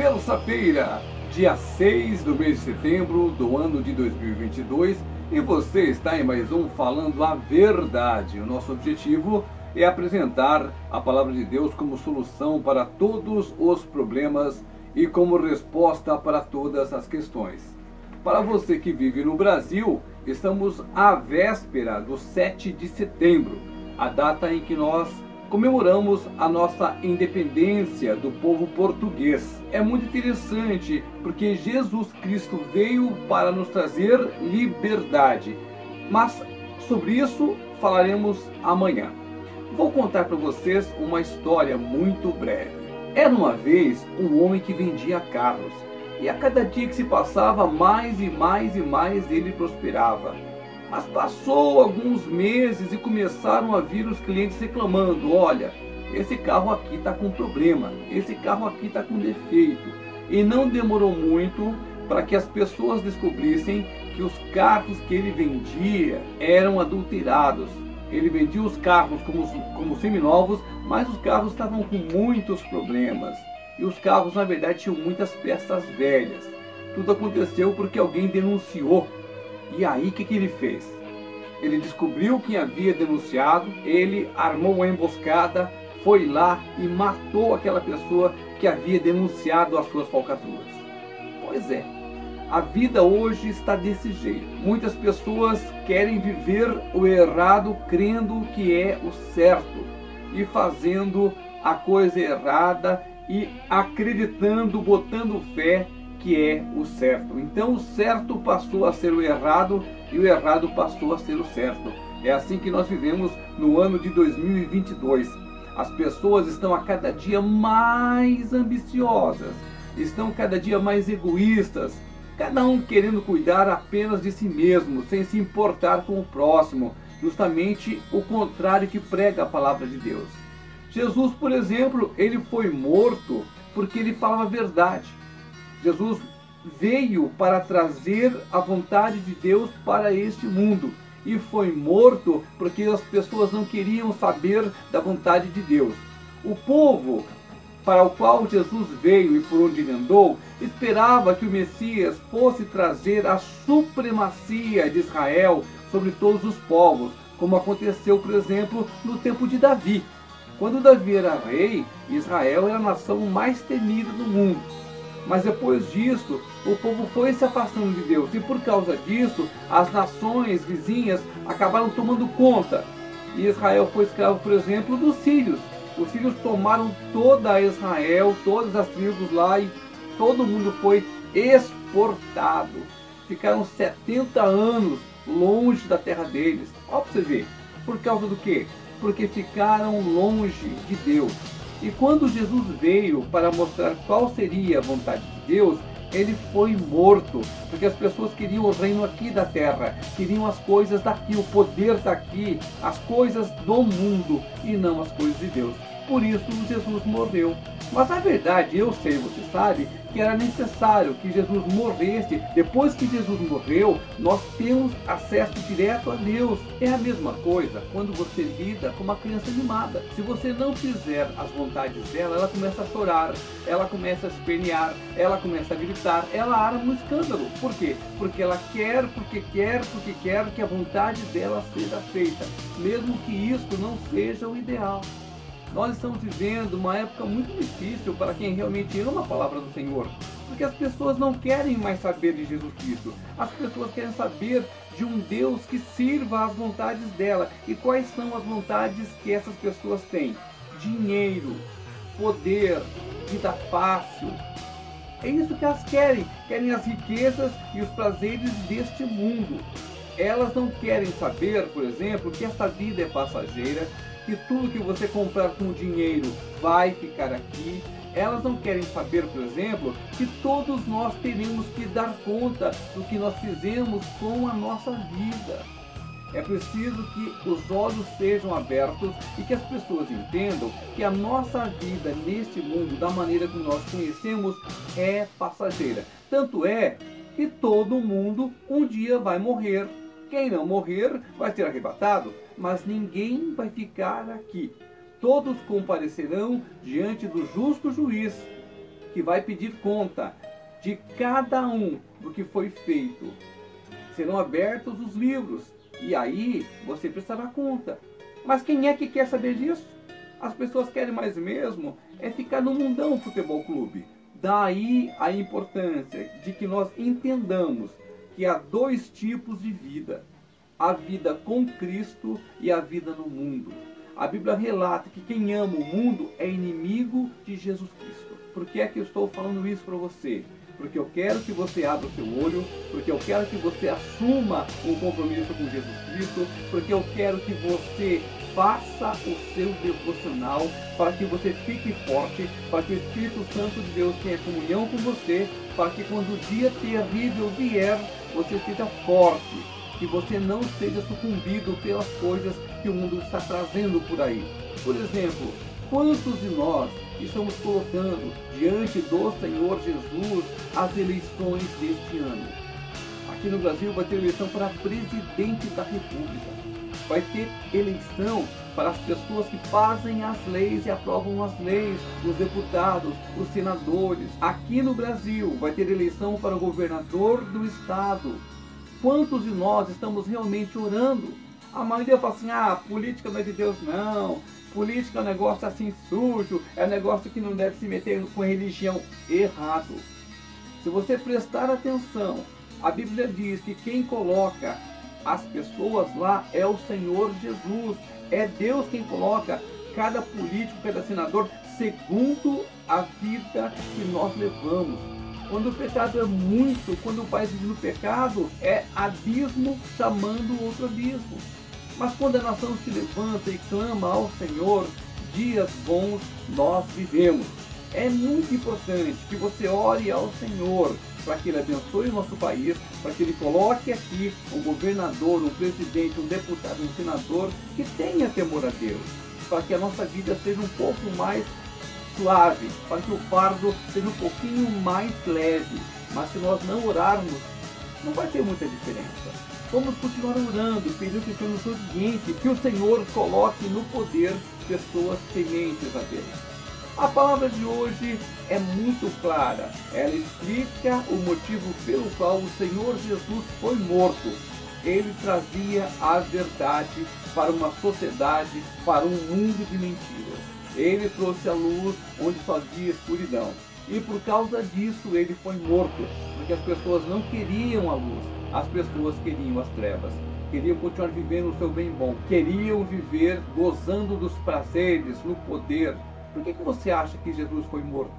terça-feira, dia 6 do mês de setembro do ano de 2022 e você está em mais um Falando a Verdade. O nosso objetivo é apresentar a palavra de Deus como solução para todos os problemas e como resposta para todas as questões. Para você que vive no Brasil, estamos à véspera do 7 de setembro, a data em que nós comemoramos a nossa independência do povo português. É muito interessante porque Jesus Cristo veio para nos trazer liberdade. Mas sobre isso falaremos amanhã. Vou contar para vocês uma história muito breve. Era uma vez um homem que vendia carros, e a cada dia que se passava, mais e mais e mais ele prosperava. Mas passou alguns meses e começaram a vir os clientes reclamando: olha, esse carro aqui está com problema, esse carro aqui está com defeito. E não demorou muito para que as pessoas descobrissem que os carros que ele vendia eram adulterados. Ele vendia os carros como, como seminovos, mas os carros estavam com muitos problemas. E os carros, na verdade, tinham muitas peças velhas. Tudo aconteceu porque alguém denunciou e aí o que, que ele fez? Ele descobriu quem havia denunciado, ele armou uma emboscada, foi lá e matou aquela pessoa que havia denunciado as suas falcatruas. Pois é, a vida hoje está desse jeito. Muitas pessoas querem viver o errado crendo que é o certo e fazendo a coisa errada e acreditando, botando fé que é o certo. Então o certo passou a ser o errado e o errado passou a ser o certo. É assim que nós vivemos no ano de 2022. As pessoas estão a cada dia mais ambiciosas, estão cada dia mais egoístas, cada um querendo cuidar apenas de si mesmo, sem se importar com o próximo, justamente o contrário que prega a palavra de Deus. Jesus, por exemplo, ele foi morto porque ele falava a verdade. Jesus veio para trazer a vontade de Deus para este mundo e foi morto porque as pessoas não queriam saber da vontade de Deus. O povo para o qual Jesus veio e por onde ele andou, esperava que o Messias fosse trazer a supremacia de Israel sobre todos os povos, como aconteceu, por exemplo, no tempo de Davi. Quando Davi era rei, Israel era a nação mais temida do mundo. Mas depois disso, o povo foi se afastando de Deus. E por causa disso, as nações vizinhas acabaram tomando conta. E Israel foi escravo, por exemplo, dos sírios. Os sírios tomaram toda Israel, todas as tribos lá, e todo mundo foi exportado. Ficaram 70 anos longe da terra deles. Olha para você ver. Por causa do quê? Porque ficaram longe de Deus. E quando Jesus veio para mostrar qual seria a vontade de Deus, ele foi morto, porque as pessoas queriam o reino aqui da terra, queriam as coisas daqui, o poder daqui, as coisas do mundo e não as coisas de Deus. Por isso Jesus morreu. Mas na verdade, eu sei, você sabe, que era necessário que Jesus morresse. Depois que Jesus morreu, nós temos acesso direto a Deus. É a mesma coisa quando você lida com uma criança animada. Se você não fizer as vontades dela, ela começa a chorar, ela começa a espernear, ela começa a gritar, ela arma um escândalo. Por quê? Porque ela quer, porque quer, porque quer que a vontade dela seja feita, mesmo que isso não seja o ideal. Nós estamos vivendo uma época muito difícil para quem realmente ama a palavra do Senhor, porque as pessoas não querem mais saber de Jesus Cristo. As pessoas querem saber de um Deus que sirva às vontades dela. E quais são as vontades que essas pessoas têm? Dinheiro, poder, vida fácil. É isso que elas querem. Querem as riquezas e os prazeres deste mundo. Elas não querem saber, por exemplo, que essa vida é passageira, que tudo que você comprar com dinheiro vai ficar aqui. Elas não querem saber, por exemplo, que todos nós teremos que dar conta do que nós fizemos com a nossa vida. É preciso que os olhos sejam abertos e que as pessoas entendam que a nossa vida neste mundo, da maneira que nós conhecemos, é passageira. Tanto é que todo mundo um dia vai morrer. Quem não morrer vai ser arrebatado, mas ninguém vai ficar aqui. Todos comparecerão diante do justo juiz. que vai pedir conta de cada um do que foi feito. Serão abertos os livros e aí você prestará conta. Mas quem é que quer saber disso? As pessoas querem mais mesmo é ficar no mundão futebol clube. Daí a importância de que nós entendamos que há dois tipos de vida: a vida com Cristo e a vida no mundo. A Bíblia relata que quem ama o mundo é inimigo de Jesus Cristo. Por que é que eu estou falando isso para você? Porque eu quero que você abra o seu olho, porque eu quero que você assuma um compromisso com Jesus Cristo, porque eu quero que você faça o seu devocional para que você fique forte, para que o Espírito Santo de Deus tenha comunhão com você, para que quando o dia terrível vier, você seja forte, que você não seja sucumbido pelas coisas que o mundo está trazendo por aí. Por exemplo, quantos de nós estamos colocando diante do Senhor Jesus as eleições deste ano? Aqui no Brasil vai ter eleição para presidente da República vai ter eleição para as pessoas que fazem as leis e aprovam as leis, os deputados, os senadores. Aqui no Brasil vai ter eleição para o governador do estado. Quantos de nós estamos realmente orando? A maioria fala assim: ah, política não é de Deus, não. Política é um negócio assim sujo, é um negócio que não deve se meter com religião. Errado. Se você prestar atenção, a Bíblia diz que quem coloca as pessoas lá é o Senhor Jesus. É Deus quem coloca cada político, cada senador, segundo a vida que nós levamos. Quando o pecado é muito, quando o pai vive no pecado, é abismo chamando outro abismo. Mas quando a nação se levanta e clama ao Senhor, dias bons nós vivemos. É muito importante que você ore ao Senhor para que Ele abençoe o nosso país, para que Ele coloque aqui um governador, um presidente, um deputado, um senador que tenha temor a Deus, para que a nossa vida seja um pouco mais suave, para que o fardo seja um pouquinho mais leve. Mas se nós não orarmos, não vai ter muita diferença. Vamos continuar orando, pedindo que o Senhor nos que o Senhor coloque no poder pessoas tementes a Deus. A palavra de hoje é muito clara. Ela explica o motivo pelo qual o Senhor Jesus foi morto. Ele trazia a verdade para uma sociedade, para um mundo de mentiras. Ele trouxe a luz onde só havia escuridão. E por causa disso ele foi morto, porque as pessoas não queriam a luz, as pessoas queriam as trevas. Queriam continuar vivendo o seu bem bom, queriam viver gozando dos prazeres, no poder, por que, que você acha que Jesus foi morto?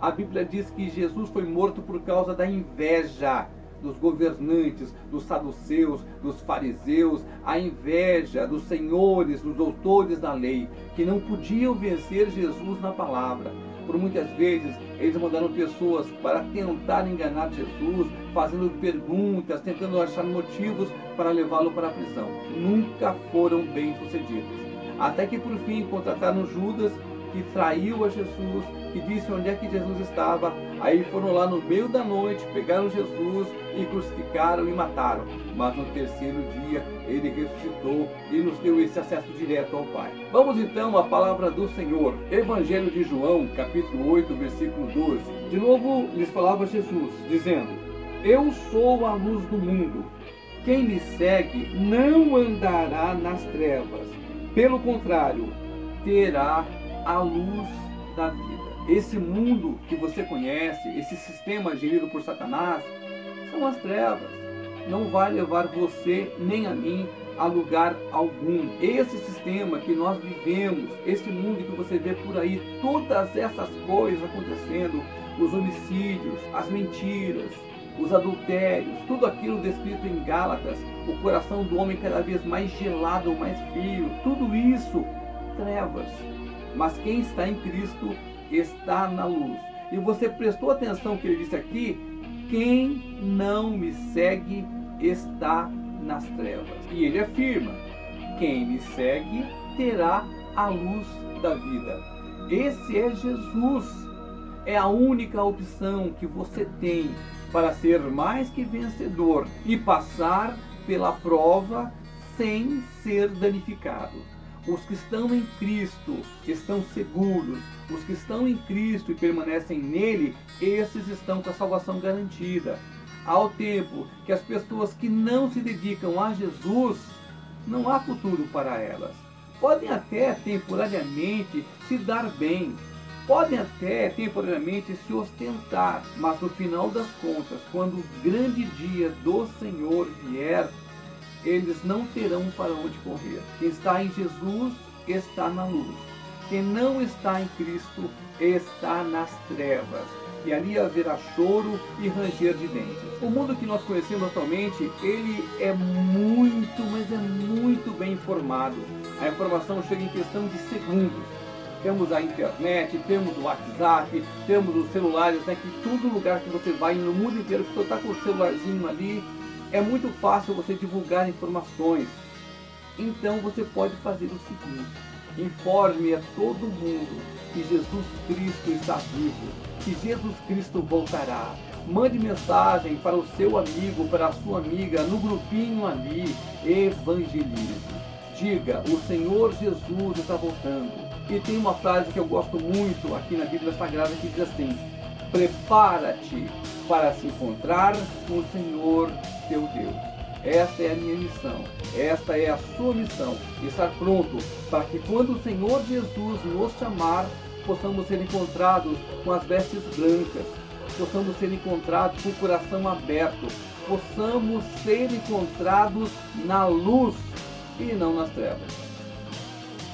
A Bíblia diz que Jesus foi morto por causa da inveja dos governantes, dos saduceus, dos fariseus, a inveja dos senhores, dos doutores da lei, que não podiam vencer Jesus na palavra. Por muitas vezes eles mandaram pessoas para tentar enganar Jesus, fazendo perguntas, tentando achar motivos para levá-lo para a prisão. Nunca foram bem sucedidos. Até que por fim contrataram Judas que traiu a Jesus, que disse onde é que Jesus estava. Aí foram lá no meio da noite, pegaram Jesus e crucificaram e mataram. Mas no terceiro dia ele ressuscitou e nos deu esse acesso direto ao Pai. Vamos então à palavra do Senhor. Evangelho de João, capítulo 8, versículo 12. De novo lhes falava Jesus, dizendo: Eu sou a luz do mundo. Quem me segue não andará nas trevas. Pelo contrário, terá a luz da vida. Esse mundo que você conhece, esse sistema gerido por Satanás, são as trevas. Não vai levar você nem a mim a lugar algum. Esse sistema que nós vivemos, esse mundo que você vê por aí, todas essas coisas acontecendo, os homicídios, as mentiras, os adultérios, tudo aquilo descrito em Gálatas, o coração do homem cada vez mais gelado, mais frio, tudo isso, trevas mas quem está em Cristo está na luz. E você prestou atenção que ele disse aqui: quem não me segue está nas trevas. E ele afirma: quem me segue terá a luz da vida. Esse é Jesus. É a única opção que você tem para ser mais que vencedor e passar pela prova sem ser danificado. Os que estão em Cristo estão seguros. Os que estão em Cristo e permanecem nele, esses estão com a salvação garantida. Ao tempo que as pessoas que não se dedicam a Jesus, não há futuro para elas. Podem até temporariamente se dar bem, podem até temporariamente se ostentar, mas no final das contas, quando o grande dia do Senhor vier, eles não terão para onde correr. Quem está em Jesus está na luz. Quem não está em Cristo está nas trevas. E ali haverá choro e ranger de dentes. O mundo que nós conhecemos atualmente, ele é muito, mas é muito bem informado. A informação chega em questão de segundos. Temos a internet, temos o WhatsApp, temos os celulares, né, que todo lugar que você vai no mundo inteiro, você está com o celularzinho ali, é muito fácil você divulgar informações. Então você pode fazer o seguinte: informe a todo mundo que Jesus Cristo está vivo, que Jesus Cristo voltará. Mande mensagem para o seu amigo, para a sua amiga, no grupinho ali. Evangelize. Diga: o Senhor Jesus está voltando. E tem uma frase que eu gosto muito aqui na Bíblia Sagrada que diz assim: Prepara-te para se encontrar com o Senhor teu Deus. Esta é a minha missão, esta é a sua missão, estar pronto para que quando o Senhor Jesus nos chamar, possamos ser encontrados com as vestes brancas, possamos ser encontrados com o coração aberto, possamos ser encontrados na luz e não nas trevas.